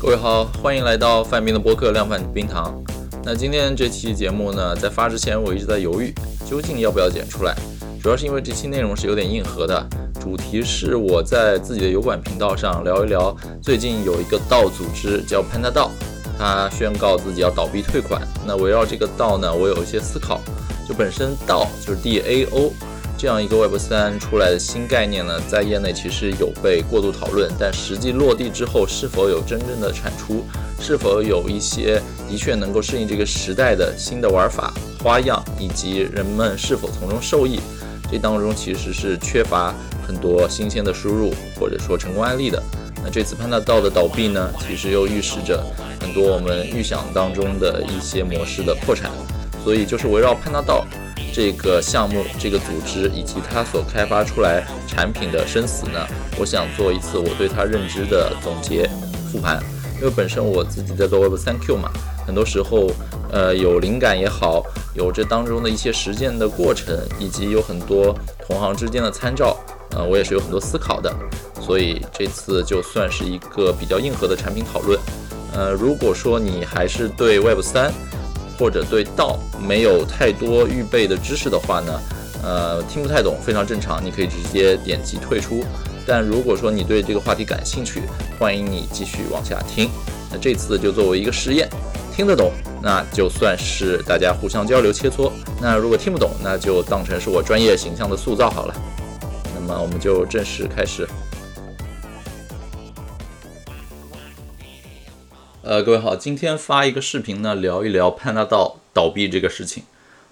各位好，欢迎来到范冰的播客《量贩冰糖》。那今天这期节目呢，在发之前我一直在犹豫，究竟要不要剪出来。主要是因为这期内容是有点硬核的，主题是我在自己的油管频道上聊一聊，最近有一个道组织叫潘大道，他宣告自己要倒闭退款。那围绕这个道呢，我有一些思考。就本身道就是 DAO。这样一个 Web 三出来的新概念呢，在业内其实有被过度讨论，但实际落地之后，是否有真正的产出，是否有一些的确能够适应这个时代的新的玩法花样，以及人们是否从中受益，这当中其实是缺乏很多新鲜的输入或者说成功案例的。那这次潘大道的倒闭呢，其实又预示着很多我们预想当中的一些模式的破产，所以就是围绕潘大道。这个项目、这个组织以及它所开发出来产品的生死呢？我想做一次我对它认知的总结复盘。因为本身我自己在做 Web 三 Q 嘛，很多时候，呃，有灵感也好，有这当中的一些实践的过程，以及有很多同行之间的参照，呃，我也是有很多思考的。所以这次就算是一个比较硬核的产品讨论。呃，如果说你还是对 Web 三，或者对道没有太多预备的知识的话呢，呃，听不太懂，非常正常，你可以直接点击退出。但如果说你对这个话题感兴趣，欢迎你继续往下听。那这次就作为一个实验，听得懂，那就算是大家互相交流切磋；那如果听不懂，那就当成是我专业形象的塑造好了。那么我们就正式开始。呃，各位好，今天发一个视频呢，聊一聊潘大道倒闭这个事情。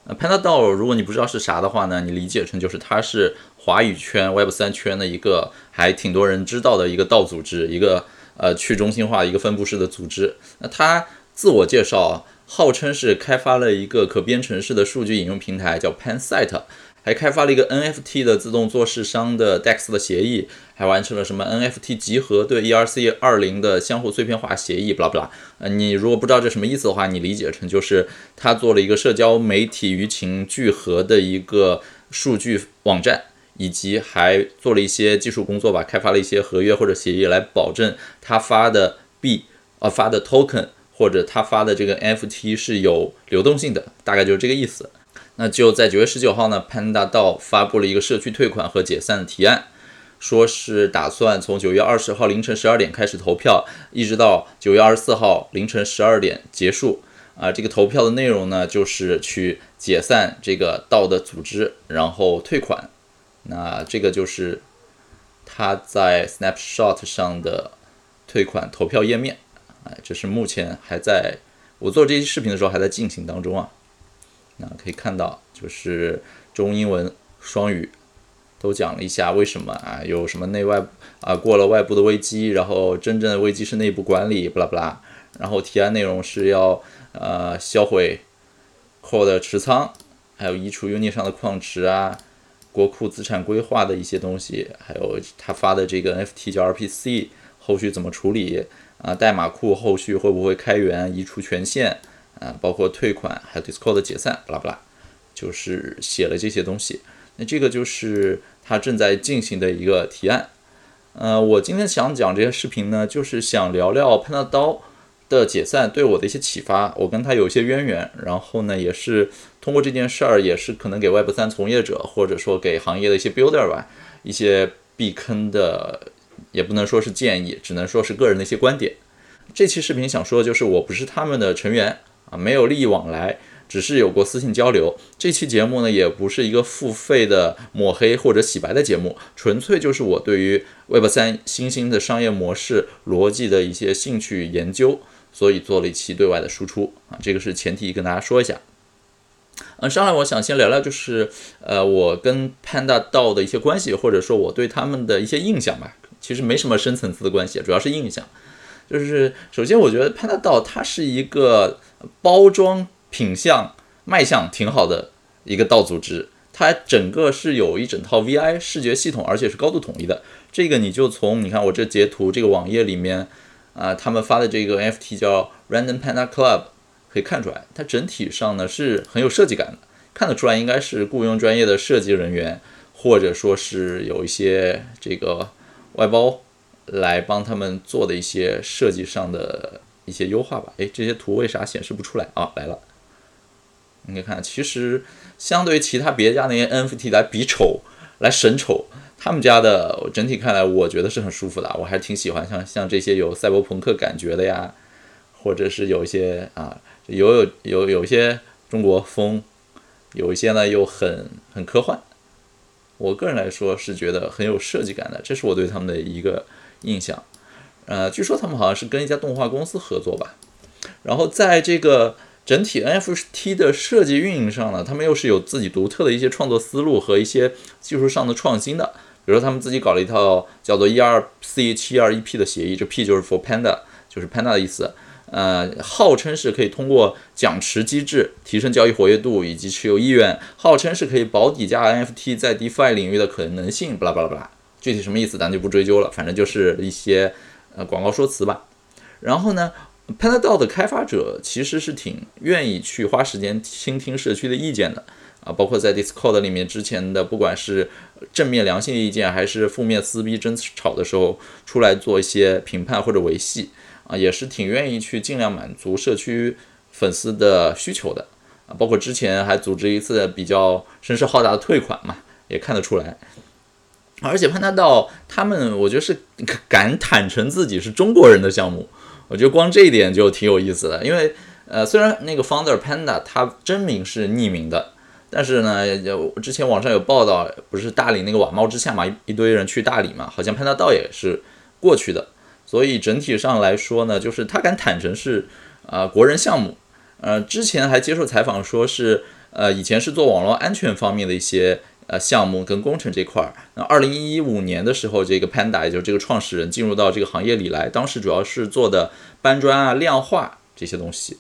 呃，潘大道，如果你不知道是啥的话呢，你理解成就是它是华语圈 Web 三圈的一个还挺多人知道的一个道组织，一个呃去中心化一个分布式的组织。那它自我介绍，号称是开发了一个可编程式的数据引用平台，叫 PanSite。还开发了一个 NFT 的自动做市商的 DEX 的协议，还完成了什么 NFT 集合对 ERC 二零的相互碎片化协议，不啦不啦。呃，你如果不知道这什么意思的话，你理解成就是他做了一个社交媒体舆情聚合的一个数据网站，以及还做了一些技术工作吧，开发了一些合约或者协议来保证他发的币啊发的 token 或者他发的这个 NFT 是有流动性的，大概就是这个意思。那就在九月十九号呢，潘大道发布了一个社区退款和解散的提案，说是打算从九月二十号凌晨十二点开始投票，一直到九月二十四号凌晨十二点结束。啊，这个投票的内容呢，就是去解散这个道的组织，然后退款。那这个就是他在 Snapshot 上的退款投票页面。哎，这是目前还在我做这期视频的时候还在进行当中啊。那可以看到，就是中英文双语都讲了一下为什么啊，有什么内外啊，过了外部的危机，然后真正的危机是内部管理，不啦不啦。然后提案内容是要呃销毁 Core 的持仓，还有移除 Unit 上的矿池啊，国库资产规划的一些东西，还有他发的这个 NFT 叫 RPC，后续怎么处理啊？代码库后续会不会开源移除权限？啊，包括退款，还有 Discord 的解散，巴拉巴拉，就是写了这些东西。那这个就是他正在进行的一个提案。呃，我今天想讲这些视频呢，就是想聊聊潘大刀的解散对我的一些启发。我跟他有一些渊源，然后呢，也是通过这件事儿，也是可能给 Web 三从业者，或者说给行业的一些 Builder 吧，一些避坑的，也不能说是建议，只能说是个人的一些观点。这期视频想说的就是，我不是他们的成员。啊，没有利益往来，只是有过私信交流。这期节目呢，也不是一个付费的抹黑或者洗白的节目，纯粹就是我对于 Web 三新兴的商业模式逻辑的一些兴趣研究，所以做了一期对外的输出啊，这个是前提，跟大家说一下。嗯，上来我想先聊聊，就是呃，我跟 Panda 道的一些关系，或者说我对他们的一些印象吧。其实没什么深层次的关系，主要是印象。就是首先，我觉得 Panda 道它是一个。包装品相卖相挺好的一个道组织，它整个是有一整套 VI 视觉系统，而且是高度统一的。这个你就从你看我这截图这个网页里面啊，他们发的这个 FT 叫 Random Panda Club 可以看出来，它整体上呢是很有设计感的，看得出来应该是雇佣专业的设计人员，或者说是有一些这个外包来帮他们做的一些设计上的一些优化吧。诶，这些图为啥显示不出来啊？来了，你可以看，其实相对于其他别家那些 NFT 来比丑、来审丑，他们家的整体看来，我觉得是很舒服的，我还挺喜欢像像这些有赛博朋克感觉的呀，或者是有一些啊，有有有有一些中国风，有一些呢又很很科幻。我个人来说是觉得很有设计感的，这是我对他们的一个印象。呃，据说他们好像是跟一家动画公司合作吧。然后在这个整体 NFT 的设计运营上呢，他们又是有自己独特的一些创作思路和一些技术上的创新的。比如说他们自己搞了一套叫做 ERC 七二一 P 的协议，这 P 就是 for Panda，就是 Panda 的意思。呃，号称是可以通过奖池机制提升交易活跃度以及持有意愿，号称是可以保底价 NFT 在 DeFi 领域的可能性，巴拉巴拉巴拉，具体什么意思咱就不追究了，反正就是一些呃广告说辞吧。然后呢，PandaDAO 的开发者其实是挺愿意去花时间倾听社区的意见的啊，包括在 Discord 里面之前的不管是正面良性意见还是负面撕逼争吵的时候，出来做一些评判或者维系。啊，也是挺愿意去尽量满足社区粉丝的需求的啊，包括之前还组织一次比较声势浩大的退款嘛，也看得出来。而且潘大道他们，我觉得是敢坦诚自己是中国人的项目，我觉得光这一点就挺有意思的。因为呃，虽然那个 founder Panda 他真名是匿名的，但是呢，之前网上有报道，不是大理那个瓦猫之下嘛，一堆人去大理嘛，好像潘大道也是过去的。所以整体上来说呢，就是他敢坦诚是啊国人项目，呃之前还接受采访说是呃以前是做网络安全方面的一些呃项目跟工程这块儿。那二零一五年的时候，这个 Panda 也就是这个创始人进入到这个行业里来，当时主要是做的搬砖啊、量化这些东西。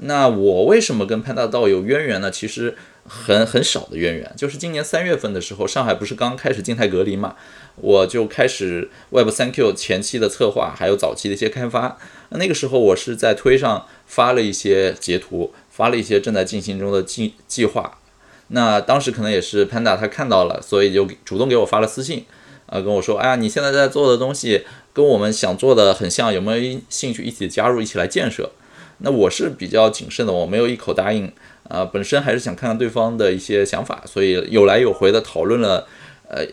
那我为什么跟 Panda 道有渊源呢？其实很很少的渊源，就是今年三月份的时候，上海不是刚开始静态隔离嘛。我就开始 Web 三 Q 前期的策划，还有早期的一些开发。那个时候我是在推上发了一些截图，发了一些正在进行中的计计划。那当时可能也是 Panda 他看到了，所以就主动给我发了私信，啊，跟我说，哎呀，你现在在做的东西跟我们想做的很像，有没有兴趣一起加入，一起来建设？那我是比较谨慎的，我没有一口答应，啊，本身还是想看看对方的一些想法，所以有来有回的讨论了，呃。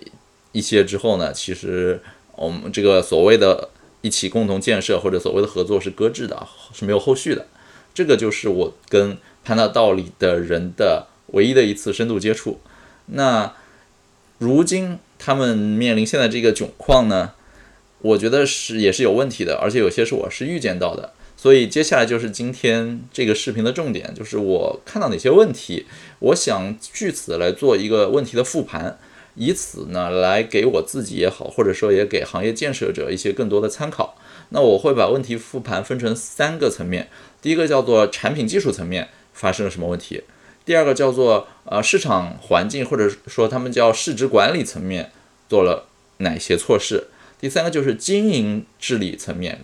一些之后呢，其实我们这个所谓的一起共同建设或者所谓的合作是搁置的，是没有后续的。这个就是我跟潘大道里的人的唯一的一次深度接触。那如今他们面临现在这个窘况呢，我觉得是也是有问题的，而且有些是我是预见到的。所以接下来就是今天这个视频的重点，就是我看到哪些问题，我想据此来做一个问题的复盘。以此呢，来给我自己也好，或者说也给行业建设者一些更多的参考。那我会把问题复盘分成三个层面，第一个叫做产品技术层面发生了什么问题，第二个叫做呃市场环境或者说他们叫市值管理层面做了哪些措施，第三个就是经营治理层面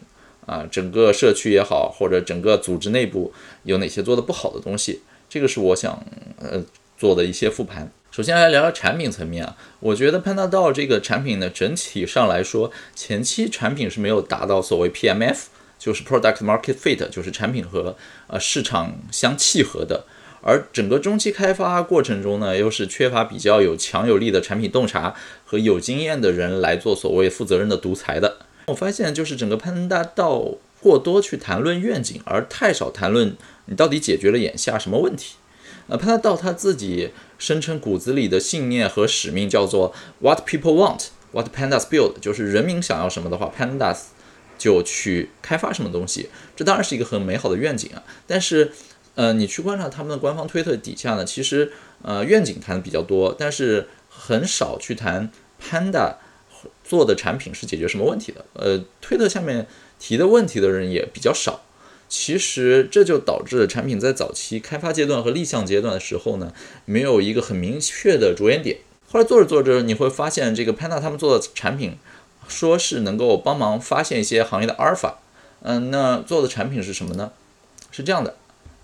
啊，整个社区也好，或者整个组织内部有哪些做的不好的东西，这个是我想呃做的一些复盘。首先来聊聊产品层面啊，我觉得 Panda DAO 这个产品呢，整体上来说，前期产品是没有达到所谓 PMF，就是 Product Market Fit，就是产品和呃市场相契合的。而整个中期开发过程中呢，又是缺乏比较有强有力的产品洞察和有经验的人来做所谓负责任的独裁的。我发现就是整个 Panda DAO 过多去谈论愿景，而太少谈论你到底解决了眼下什么问题。呃，Panda DAO 他自己。声称骨子里的信念和使命叫做 What people want, what pandas build，就是人民想要什么的话，pandas 就去开发什么东西。这当然是一个很美好的愿景啊。但是，呃，你去观察他们的官方推特底下呢，其实呃愿景谈的比较多，但是很少去谈 panda 做的产品是解决什么问题的。呃，推特下面提的问题的人也比较少。其实这就导致了产品在早期开发阶段和立项阶段的时候呢，没有一个很明确的着眼点。后来做着做着，你会发现这个 Panda 他们做的产品，说是能够帮忙发现一些行业的阿尔法。嗯，那做的产品是什么呢？是这样的，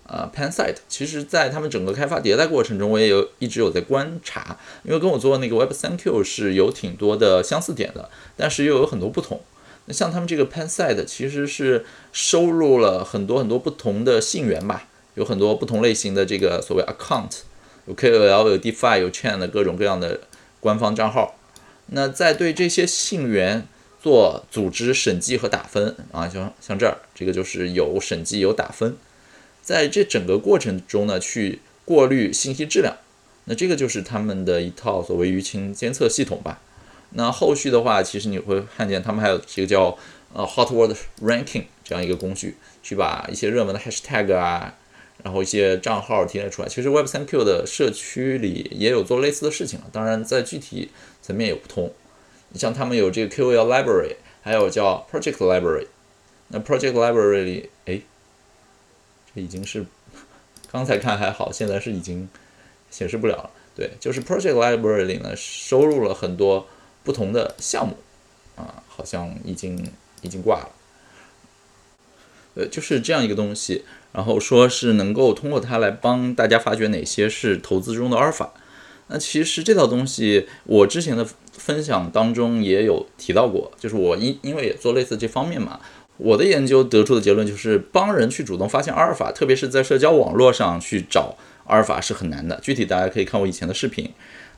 啊，Pansite。其实，在他们整个开发迭代过程中，我也有一直有在观察，因为跟我做那个 Web3Q 是有挺多的相似点的，但是又有很多不同。那像他们这个 Pansite 其实是收录了很多很多不同的信源吧，有很多不同类型的这个所谓 account，有 KOL，有 DeFi，有 Chain 的各种各样的官方账号。那在对这些信源做组织审计和打分啊，像像这儿这个就是有审计有打分，在这整个过程中呢，去过滤信息质量。那这个就是他们的一套所谓舆情监测系统吧。那后续的话，其实你会看见他们还有这个叫呃 Hot Word Ranking 这样一个工具，去把一些热门的 Hashtag 啊，然后一些账号提炼出来。其实 Web3Q 的社区里也有做类似的事情，当然在具体层面有不同。你像他们有这个 KOL Library，还有叫 Project Library。那 Project Library 里，哎，已经是 刚才看还好，现在是已经显示不了了。对，就是 Project Library 里呢，收录了很多。不同的项目，啊，好像已经已经挂了，呃，就是这样一个东西，然后说是能够通过它来帮大家发掘哪些是投资中的阿尔法。那其实这套东西我之前的分享当中也有提到过，就是我因因为也做类似这方面嘛，我的研究得出的结论就是帮人去主动发现阿尔法，特别是在社交网络上去找阿尔法是很难的。具体大家可以看我以前的视频。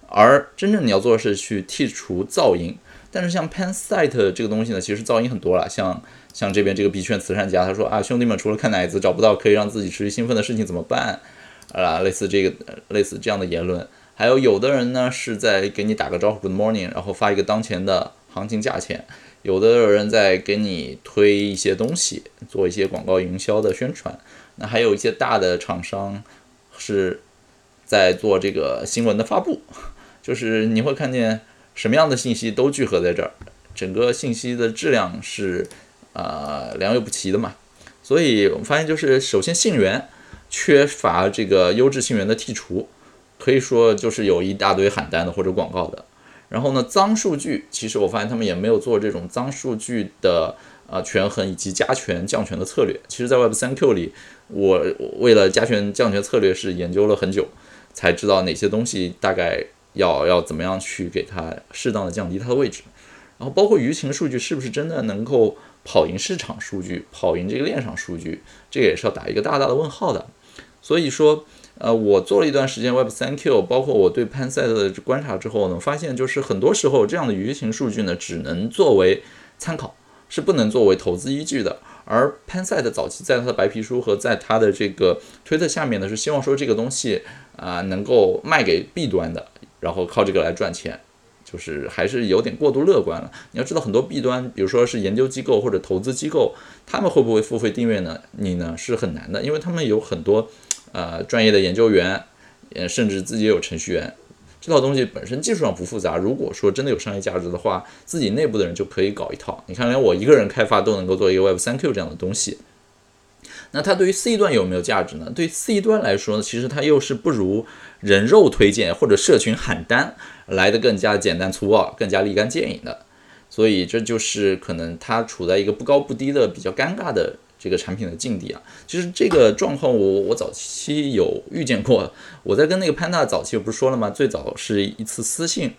而真正你要做的是去剔除噪音，但是像 Pansite 这个东西呢，其实噪音很多了。像像这边这个币圈慈善家，他说啊，兄弟们，除了看奶子找不到可以让自己持续兴奋的事情怎么办？啊，类似这个类似这样的言论。还有有的人呢是在给你打个招呼 Good morning，然后发一个当前的行情价钱。有的人在给你推一些东西，做一些广告营销的宣传。那还有一些大的厂商是在做这个新闻的发布。就是你会看见什么样的信息都聚合在这儿，整个信息的质量是呃良莠不齐的嘛。所以我们发现，就是首先信源缺乏这个优质信源的剔除，可以说就是有一大堆喊单的或者广告的。然后呢，脏数据其实我发现他们也没有做这种脏数据的呃权衡以及加权降权的策略。其实，在 Web 三 Q 里，我为了加权降权策略是研究了很久，才知道哪些东西大概。要要怎么样去给它适当的降低它的位置，然后包括舆情数据是不是真的能够跑赢市场数据，跑赢这个链上数据，这个也是要打一个大大的问号的。所以说，呃，我做了一段时间 Web 三 Q，包括我对潘赛的观察之后呢，发现就是很多时候这样的舆情数据呢，只能作为参考，是不能作为投资依据的。而潘赛的早期在他的白皮书和在他的这个推特下面呢，是希望说这个东西啊能够卖给 B 端的。然后靠这个来赚钱，就是还是有点过度乐观了。你要知道，很多弊端，比如说是研究机构或者投资机构，他们会不会付费订阅呢？你呢是很难的，因为他们有很多呃专业的研究员，呃甚至自己有程序员。这套东西本身技术上不复杂，如果说真的有商业价值的话，自己内部的人就可以搞一套。你看，连我一个人开发都能够做一个 Web 三 Q 这样的东西。那它对于 C 端有没有价值呢？对 C 端来说呢，其实它又是不如人肉推荐或者社群喊单来的更加简单粗暴、更加立竿见影的。所以这就是可能它处在一个不高不低的比较尴尬的这个产品的境地啊。其实这个状况我我早期有遇见过，我在跟那个潘大早期不是说了吗？最早是一次私信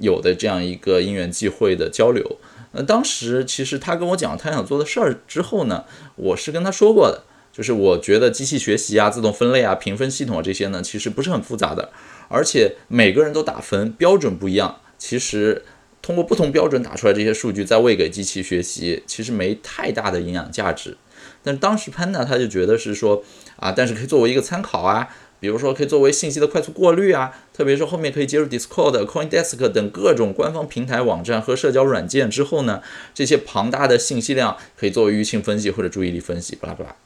有的这样一个因缘际会的交流。那，当时其实他跟我讲他想做的事儿之后呢，我是跟他说过的。就是我觉得机器学习啊、自动分类啊、评分系统啊这些呢，其实不是很复杂的，而且每个人都打分标准不一样。其实通过不同标准打出来这些数据，再喂给机器学习，其实没太大的营养价值。但是当时潘呢他就觉得是说啊，但是可以作为一个参考啊，比如说可以作为信息的快速过滤啊，特别是后面可以接入 Discord、CoinDesk 等各种官方平台网站和社交软件之后呢，这些庞大的信息量可以作为舆情分析或者注意力分析，巴拉巴拉。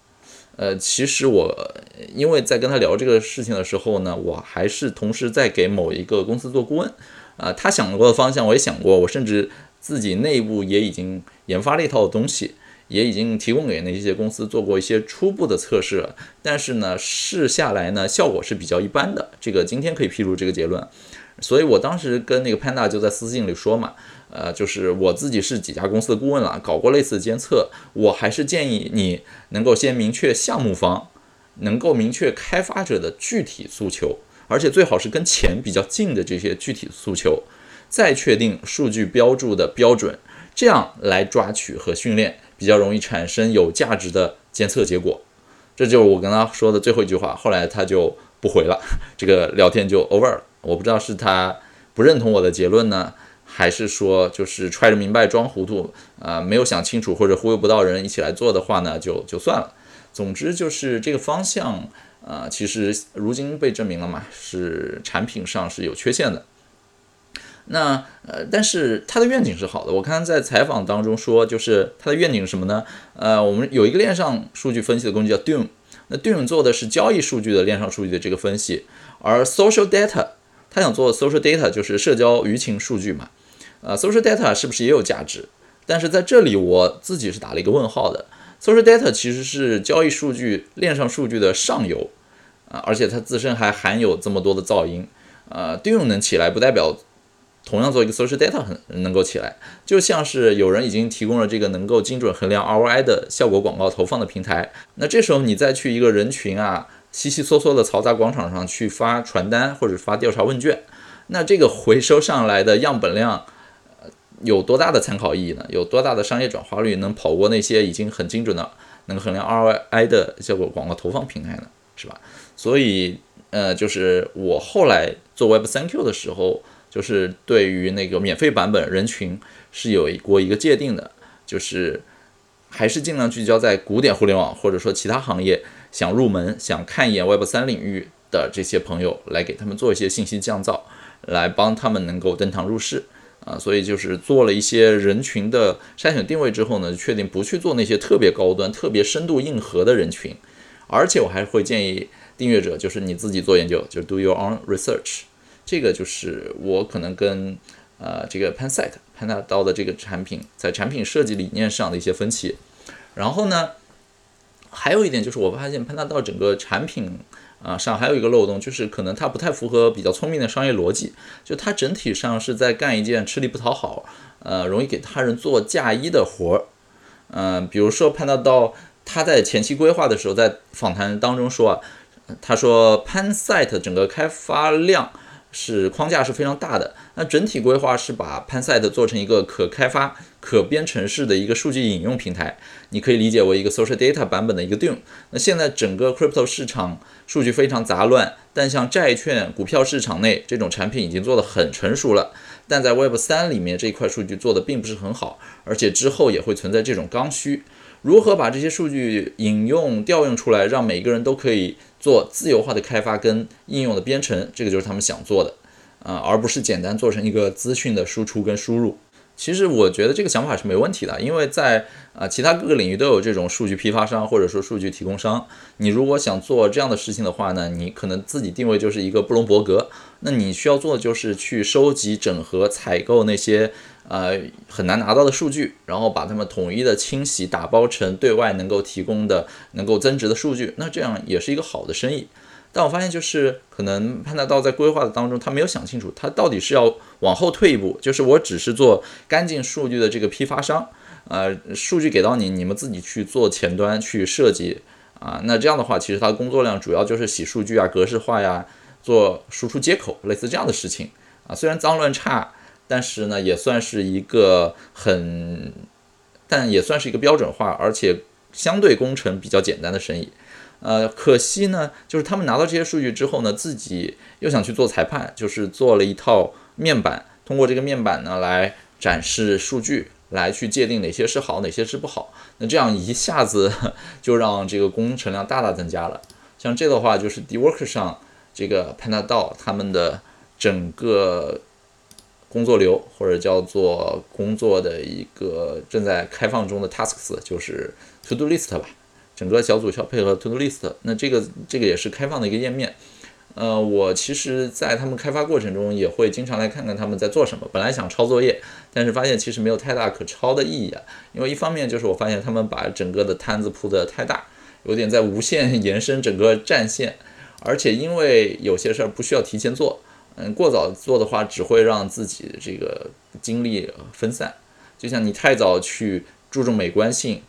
呃，其实我因为在跟他聊这个事情的时候呢，我还是同时在给某一个公司做顾问，啊，他想过的方向我也想过，我甚至自己内部也已经研发了一套东西，也已经提供给那些公司做过一些初步的测试了，但是呢，试下来呢，效果是比较一般的，这个今天可以披露这个结论，所以我当时跟那个 Panda 就在私信里说嘛。呃，就是我自己是几家公司的顾问了，搞过类似的监测，我还是建议你能够先明确项目方，能够明确开发者的具体诉求，而且最好是跟钱比较近的这些具体诉求，再确定数据标注的标准，这样来抓取和训练，比较容易产生有价值的监测结果。这就是我跟他说的最后一句话。后来他就不回了，这个聊天就 over 了。我不知道是他不认同我的结论呢，还是说就是揣着明白装糊涂啊，没有想清楚或者忽悠不到人一起来做的话呢，就就算了。总之就是这个方向啊，其实如今被证明了嘛，是产品上是有缺陷的。那呃，但是他的愿景是好的。我看在采访当中说，就是他的愿景是什么呢？呃，我们有一个链上数据分析的工具叫 Doom，那 Doom 做的是交易数据的链上数据的这个分析，而 Social Data 他想做 Social Data 就是社交舆情数据嘛。呃，Social Data 是不是也有价值？但是在这里我自己是打了一个问号的。Social Data 其实是交易数据链上数据的上游啊，而且它自身还含有这么多的噪音。呃，Doom 能起来不代表。同样做一个 social data 很能够起来，就像是有人已经提供了这个能够精准衡量 ROI 的效果广告投放的平台，那这时候你再去一个人群啊稀稀嗦嗦的嘈杂广场上去发传单或者发调查问卷，那这个回收上来的样本量，有多大的参考意义呢？有多大的商业转化率能跑过那些已经很精准的能衡量 ROI 的效果广告投放平台呢？是吧？所以呃，就是我后来做 Web 三 Q 的时候。就是对于那个免费版本人群是有一过一个界定的，就是还是尽量聚焦在古典互联网或者说其他行业想入门、想看一眼 Web 三领域的这些朋友，来给他们做一些信息降噪，来帮他们能够登堂入室啊。所以就是做了一些人群的筛选定位之后呢，确定不去做那些特别高端、特别深度硬核的人群，而且我还会建议订阅者就是你自己做研究，就 do your own research。这个就是我可能跟呃这个 Panseit 潘大刀的这个产品在产品设计理念上的一些分歧。然后呢，还有一点就是我发现潘大刀整个产品啊上还有一个漏洞，就是可能它不太符合比较聪明的商业逻辑。就它整体上是在干一件吃力不讨好，呃，容易给他人做嫁衣的活儿。嗯，比如说潘大刀他在前期规划的时候，在访谈当中说啊，他说 Panseit 整个开发量。是框架是非常大的，那整体规划是把 Panset 做成一个可开发、可编程式的一个数据引用平台，你可以理解为一个 Social Data 版本的一个 Doom。那现在整个 Crypto 市场数据非常杂乱，但像债券、股票市场内这种产品已经做得很成熟了，但在 Web 三里面这一块数据做的并不是很好，而且之后也会存在这种刚需。如何把这些数据引用调用出来，让每个人都可以做自由化的开发跟应用的编程，这个就是他们想做的，啊，而不是简单做成一个资讯的输出跟输入。其实我觉得这个想法是没问题的，因为在啊其他各个领域都有这种数据批发商或者说数据提供商。你如果想做这样的事情的话呢，你可能自己定位就是一个布隆伯格，那你需要做的就是去收集、整合、采购那些呃很难拿到的数据，然后把它们统一的清洗、打包成对外能够提供的、能够增值的数据，那这样也是一个好的生意。但我发现，就是可能潘大道在规划的当中，他没有想清楚，他到底是要往后退一步，就是我只是做干净数据的这个批发商，呃，数据给到你，你们自己去做前端去设计啊。那这样的话，其实他的工作量主要就是洗数据啊、格式化呀、做输出接口，类似这样的事情啊。虽然脏乱差，但是呢，也算是一个很，但也算是一个标准化，而且相对工程比较简单的生意。呃，可惜呢，就是他们拿到这些数据之后呢，自己又想去做裁判，就是做了一套面板，通过这个面板呢来展示数据，来去界定哪些是好，哪些是不好。那这样一下子 就让这个工程量大大增加了。像这的话，就是 d w o r k 上这个 Panadol 他们的整个工作流，或者叫做工作的一个正在开放中的 Tasks，就是 To Do List 吧。整个小组需要配合 To Do List，那这个这个也是开放的一个页面。呃，我其实，在他们开发过程中也会经常来看看他们在做什么。本来想抄作业，但是发现其实没有太大可抄的意义啊。因为一方面就是我发现他们把整个的摊子铺得太大，有点在无限延伸整个战线，而且因为有些事儿不需要提前做，嗯，过早做的话只会让自己这个精力分散。就像你太早去注重美观性。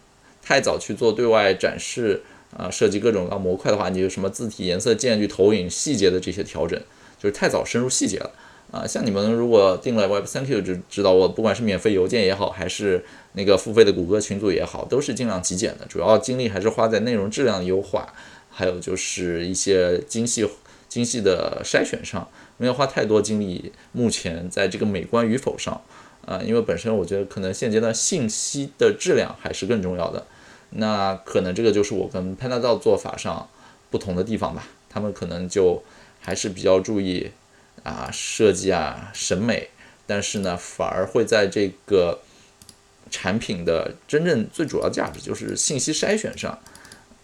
太早去做对外展示啊，设计各种各模块的话，你有什么字体颜色、间距、投影、细节的这些调整，就是太早深入细节了。啊，像你们如果订了 Web3Q，就知道我不管是免费邮件也好，还是那个付费的谷歌群组也好，都是尽量极简的，主要精力还是花在内容质量的优化，还有就是一些精细精细的筛选上，没有花太多精力。目前在这个美观与否上，啊，因为本身我觉得可能现阶段信息的质量还是更重要的。那可能这个就是我跟 PandaDao 做法上不同的地方吧，他们可能就还是比较注意。啊，设计啊，审美，但是呢，反而会在这个产品的真正最主要价值，就是信息筛选上，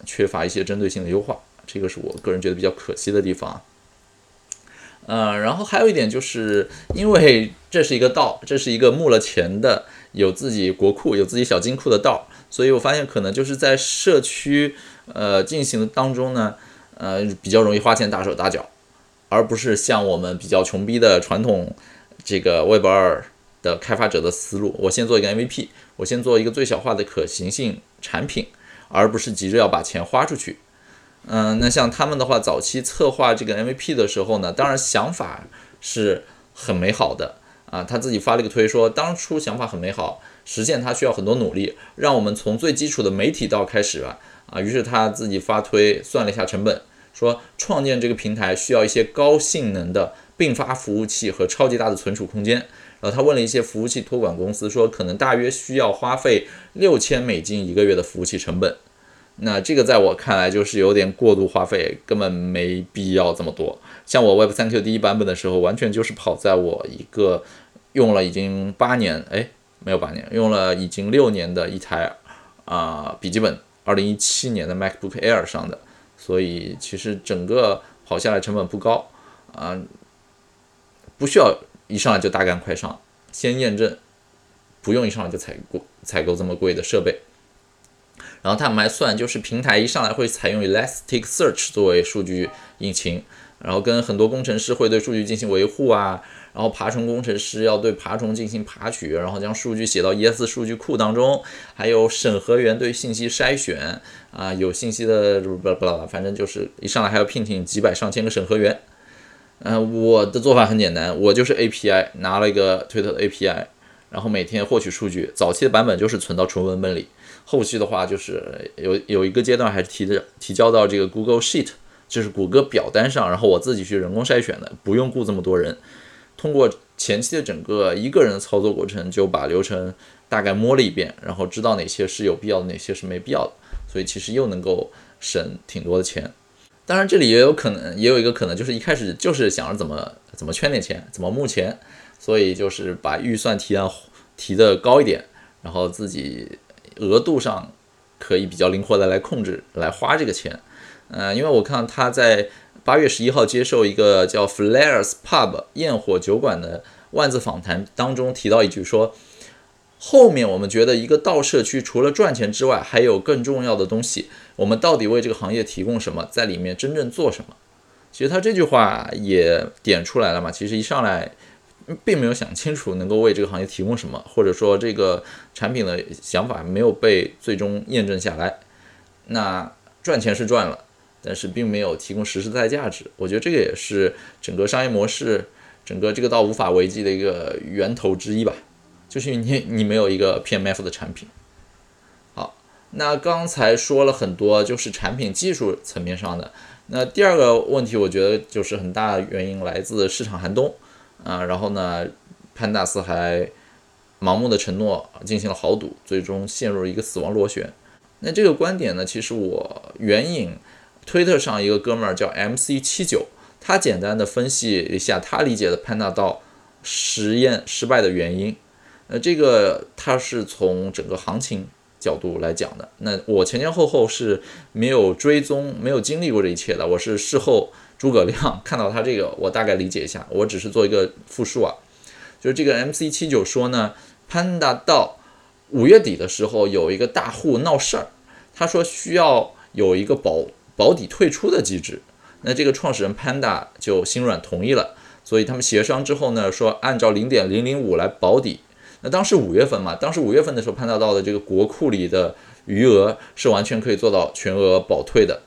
缺乏一些针对性的优化，这个是我个人觉得比较可惜的地方。呃，然后还有一点就是，因为这是一个道，这是一个募了钱的，有自己国库、有自己小金库的道，所以我发现可能就是在社区呃进行当中呢，呃，比较容易花钱大手大脚。而不是像我们比较穷逼的传统这个 Web 二的开发者的思路，我先做一个 MVP，我先做一个最小化的可行性产品，而不是急着要把钱花出去。嗯，那像他们的话，早期策划这个 MVP 的时候呢，当然想法是很美好的啊，他自己发了一个推说，当初想法很美好，实现它需要很多努力，让我们从最基础的媒体道开始吧。啊，于是他自己发推算了一下成本。说创建这个平台需要一些高性能的并发服务器和超级大的存储空间。然后他问了一些服务器托管公司，说可能大约需要花费六千美金一个月的服务器成本。那这个在我看来就是有点过度花费，根本没必要这么多。像我 Web 3 Q 第一版本的时候，完全就是跑在我一个用了已经八年，哎，没有八年，用了已经六年的一台啊笔记本，二零一七年的 MacBook Air 上的。所以其实整个跑下来成本不高啊，不需要一上来就大干快上，先验证，不用一上来就采购采购这么贵的设备。然后他们还算，就是平台一上来会采用 Elasticsearch 作为数据引擎，然后跟很多工程师会对数据进行维护啊。然后爬虫工程师要对爬虫进行爬取，然后将数据写到 ES 数据库当中，还有审核员对信息筛选啊，有信息的不不不，反正就是一上来还要聘请几百上千个审核员。嗯，我的做法很简单，我就是 API 拿了一个 Twitter 的 API，然后每天获取数据。早期的版本就是存到纯文本里，后续的话就是有有一个阶段还是提的提交到这个 Google Sheet，就是谷歌表单上，然后我自己去人工筛选的，不用雇这么多人。通过前期的整个一个人的操作过程，就把流程大概摸了一遍，然后知道哪些是有必要的，哪些是没必要的，所以其实又能够省挺多的钱。当然，这里也有可能，也有一个可能，就是一开始就是想着怎么怎么圈点钱，怎么募钱，所以就是把预算提的提的高一点，然后自己额度上可以比较灵活的来控制来花这个钱。嗯，因为我看他在。八月十一号接受一个叫 Flares Pub 焰火酒馆的万字访谈当中提到一句说，后面我们觉得一个道社区除了赚钱之外，还有更重要的东西。我们到底为这个行业提供什么，在里面真正做什么？其实他这句话也点出来了嘛。其实一上来并没有想清楚能够为这个行业提供什么，或者说这个产品的想法没有被最终验证下来。那赚钱是赚了。但是并没有提供实实在在价值，我觉得这个也是整个商业模式、整个这个到无法为继的一个源头之一吧，就是你你没有一个 PMF 的产品。好，那刚才说了很多，就是产品技术层面上的。那第二个问题，我觉得就是很大原因来自市场寒冬啊，然后呢，潘大斯还盲目的承诺进行了豪赌，最终陷入了一个死亡螺旋。那这个观点呢，其实我援引。推特上一个哥们儿叫 MC 七九，他简单的分析一下他理解的潘大道实验失败的原因。呃，这个他是从整个行情角度来讲的。那我前前后后是没有追踪、没有经历过这一切的。我是事后诸葛亮看到他这个，我大概理解一下。我只是做一个复述啊。就是这个 MC 七九说呢，潘大道五月底的时候有一个大户闹事儿，他说需要有一个保。保底退出的机制，那这个创始人 Panda 就心软同意了，所以他们协商之后呢，说按照零点零零五来保底。那当时五月份嘛，当时五月份的时候潘大道的这个国库里的余额是完全可以做到全额保退的。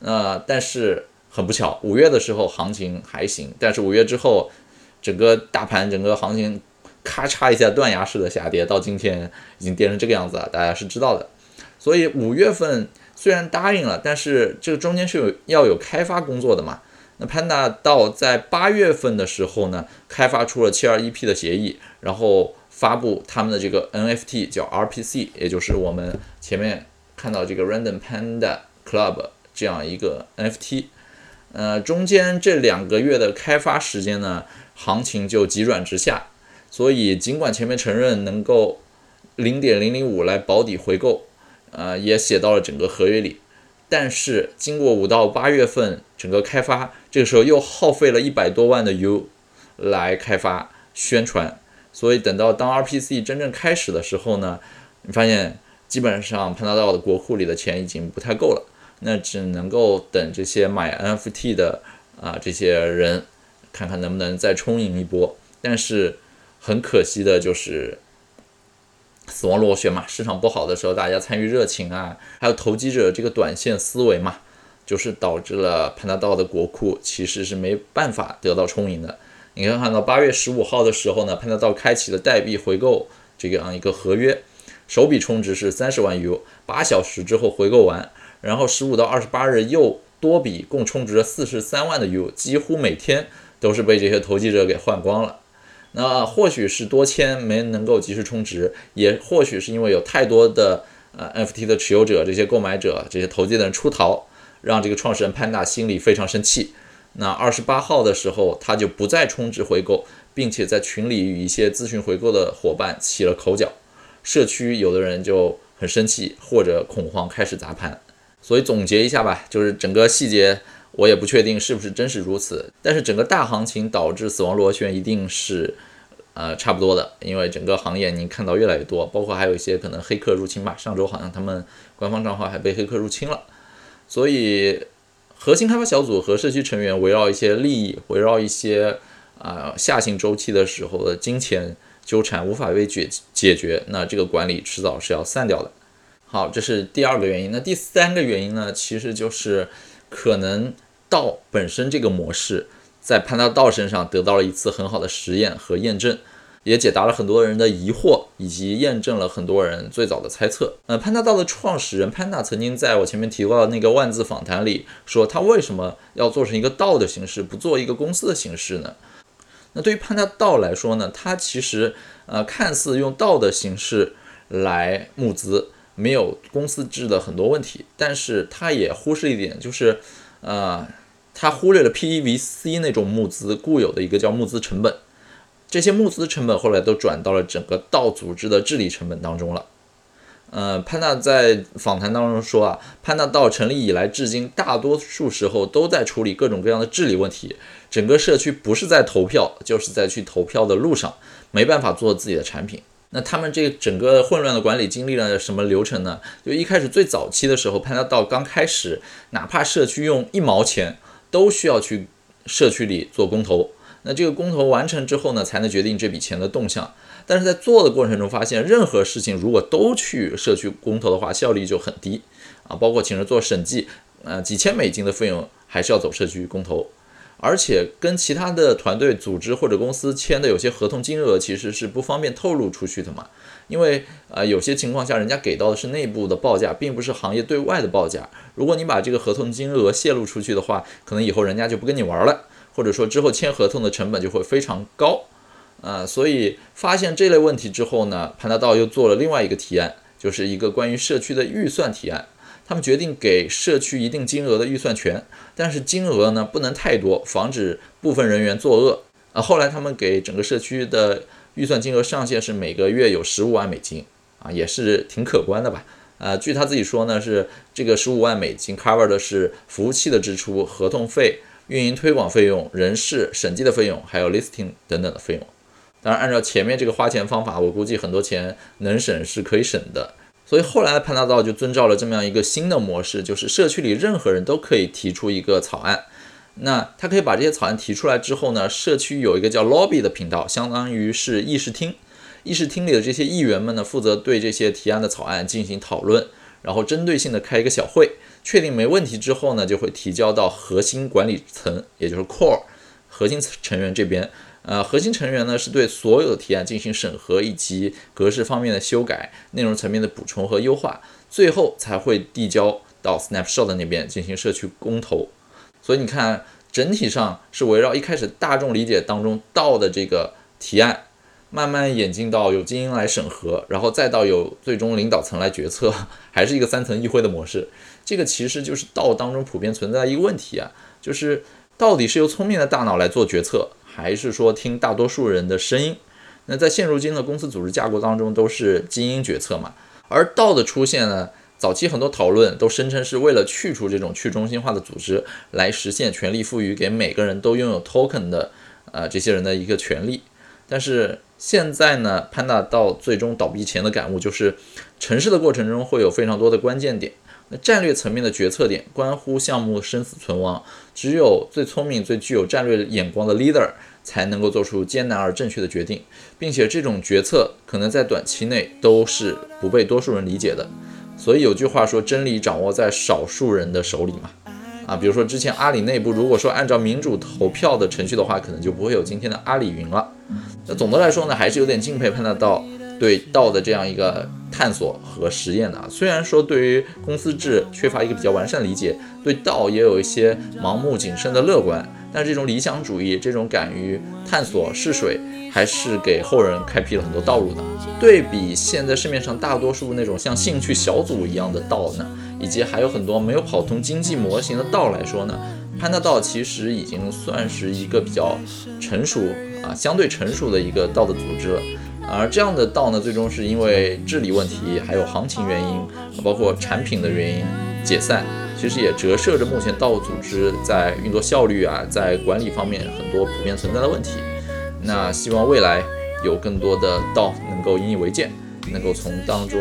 那但是很不巧，五月的时候行情还行，但是五月之后，整个大盘整个行情咔嚓一下断崖式的下跌，到今天已经跌成这个样子了，大家是知道的。所以五月份虽然答应了，但是这个中间是有要有开发工作的嘛。那潘大道在八月份的时候呢，开发出了七二一 P 的协议，然后发布他们的这个 NFT 叫 RPC，也就是我们前面看到这个 Random Panda Club 这样一个 NFT。呃，中间这两个月的开发时间呢，行情就急转直下。所以尽管前面承认能够零点零零五来保底回购，呃，也写到了整个合约里。但是经过五到八月份整个开发，这个时候又耗费了一百多万的 U 来开发宣传，所以等到当 RPC 真正开始的时候呢，你发现基本上潘大道的国库里的钱已经不太够了，那只能够等这些买 NFT 的啊这些人看看能不能再充盈一波。但是很可惜的就是。死亡螺旋嘛，市场不好的时候，大家参与热情啊，还有投机者这个短线思维嘛，就是导致了潘达道的国库其实是没办法得到充盈的。你可以看到八月十五号的时候呢，潘达道开启了代币回购这样一个合约，首笔充值是三十万 U，八小时之后回购完，然后十五到二十八日又多笔共充值了四十三万的 U，几乎每天都是被这些投机者给换光了。那或许是多签没能够及时充值，也或许是因为有太多的呃 NFT 的持有者、这些购买者、这些投机的人出逃，让这个创始人潘大心里非常生气。那二十八号的时候，他就不再充值回购，并且在群里与一些咨询回购的伙伴起了口角，社区有的人就很生气或者恐慌，开始砸盘。所以总结一下吧，就是整个细节。我也不确定是不是真是如此，但是整个大行情导致死亡螺旋一定是，呃，差不多的，因为整个行业您看到越来越多，包括还有一些可能黑客入侵吧，上周好像他们官方账号还被黑客入侵了，所以核心开发小组和社区成员围绕一些利益，围绕一些啊下行周期的时候的金钱纠缠无法被解解决，那这个管理迟早是要散掉的。好，这是第二个原因，那第三个原因呢，其实就是可能。道本身这个模式，在潘大道身上得到了一次很好的实验和验证，也解答了很多人的疑惑，以及验证了很多人最早的猜测。呃，潘大道的创始人潘大曾经在我前面提到的那个万字访谈里说，他为什么要做成一个道的形式，不做一个公司的形式呢？那对于潘大道来说呢，他其实呃看似用道的形式来募资，没有公司制的很多问题，但是他也忽视一点，就是。呃，他忽略了 PEVC 那种募资固有的一个叫募资成本，这些募资成本后来都转到了整个道组织的治理成本当中了。呃，潘大在访谈当中说啊，潘大道成立以来至今，大多数时候都在处理各种各样的治理问题，整个社区不是在投票，就是在去投票的路上，没办法做自己的产品。那他们这整个混乱的管理经历了什么流程呢？就一开始最早期的时候，潘大道刚开始，哪怕社区用一毛钱，都需要去社区里做公投。那这个公投完成之后呢，才能决定这笔钱的动向。但是在做的过程中发现，任何事情如果都去社区公投的话，效率就很低啊。包括请人做审计，呃，几千美金的费用还是要走社区公投。而且跟其他的团队、组织或者公司签的有些合同金额其实是不方便透露出去的嘛，因为呃有些情况下人家给到的是内部的报价，并不是行业对外的报价。如果你把这个合同金额泄露出去的话，可能以后人家就不跟你玩了，或者说之后签合同的成本就会非常高。呃，所以发现这类问题之后呢，潘大道又做了另外一个提案，就是一个关于社区的预算提案。他们决定给社区一定金额的预算权，但是金额呢不能太多，防止部分人员作恶。啊，后来他们给整个社区的预算金额上限是每个月有十五万美金，啊，也是挺可观的吧？呃，据他自己说呢，是这个十五万美金 cover 的是服务器的支出、合同费、运营推广费用、人事审计的费用，还有 listing 等等的费用。当然，按照前面这个花钱方法，我估计很多钱能省是可以省的。所以后来的潘大道就遵照了这么样一个新的模式，就是社区里任何人都可以提出一个草案，那他可以把这些草案提出来之后呢，社区有一个叫 lobby 的频道，相当于是议事厅，议事厅里的这些议员们呢，负责对这些提案的草案进行讨论，然后针对性的开一个小会，确定没问题之后呢，就会提交到核心管理层，也就是 core 核心成员这边，呃，核心成员呢是对所有的提案进行审核以及格式方面的修改、内容层面的补充和优化，最后才会递交到 Snapshot 那边进行社区公投。所以你看，整体上是围绕一开始大众理解当中到的这个提案，慢慢演进到有精英来审核，然后再到有最终领导层来决策，还是一个三层议会的模式。这个其实就是道当中普遍存在一个问题啊，就是到底是由聪明的大脑来做决策。还是说听大多数人的声音？那在现如今的公司组织架构当中，都是精英决策嘛。而道的出现呢，早期很多讨论都声称是为了去除这种去中心化的组织，来实现权力赋予给每个人都拥有 token 的呃这些人的一个权利。但是现在呢，潘大道最终倒闭前的感悟就是，城市的过程中会有非常多的关键点。那战略层面的决策点关乎项目生死存亡，只有最聪明、最具有战略眼光的 leader 才能够做出艰难而正确的决定，并且这种决策可能在短期内都是不被多数人理解的。所以有句话说，真理掌握在少数人的手里嘛。啊，比如说之前阿里内部如果说按照民主投票的程序的话，可能就不会有今天的阿里云了。那总的来说呢，还是有点敬佩潘大道。对道的这样一个探索和实验的啊，虽然说对于公司制缺乏一个比较完善的理解，对道也有一些盲目谨慎的乐观，但这种理想主义，这种敢于探索试水，还是给后人开辟了很多道路的。对比现在市面上大多数那种像兴趣小组一样的道呢，以及还有很多没有跑通经济模型的道来说呢，潘大道其实已经算是一个比较成熟啊，相对成熟的一个道的组织了。而这样的道呢，最终是因为治理问题，还有行情原因，包括产品的原因解散。其实也折射着目前道组织在运作效率啊，在管理方面很多普遍存在的问题。那希望未来有更多的道能够引以为戒，能够从当中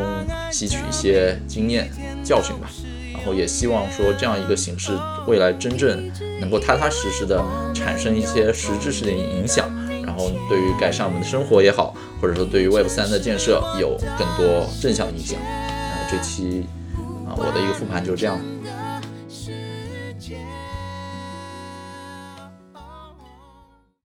吸取一些经验教训吧。然后也希望说这样一个形式，未来真正能够踏踏实实的产生一些实质性的影响。然后对于改善我们的生活也好，或者说对于 Web 三的建设有更多正向影响。那这期啊，我的一个复盘就是这样。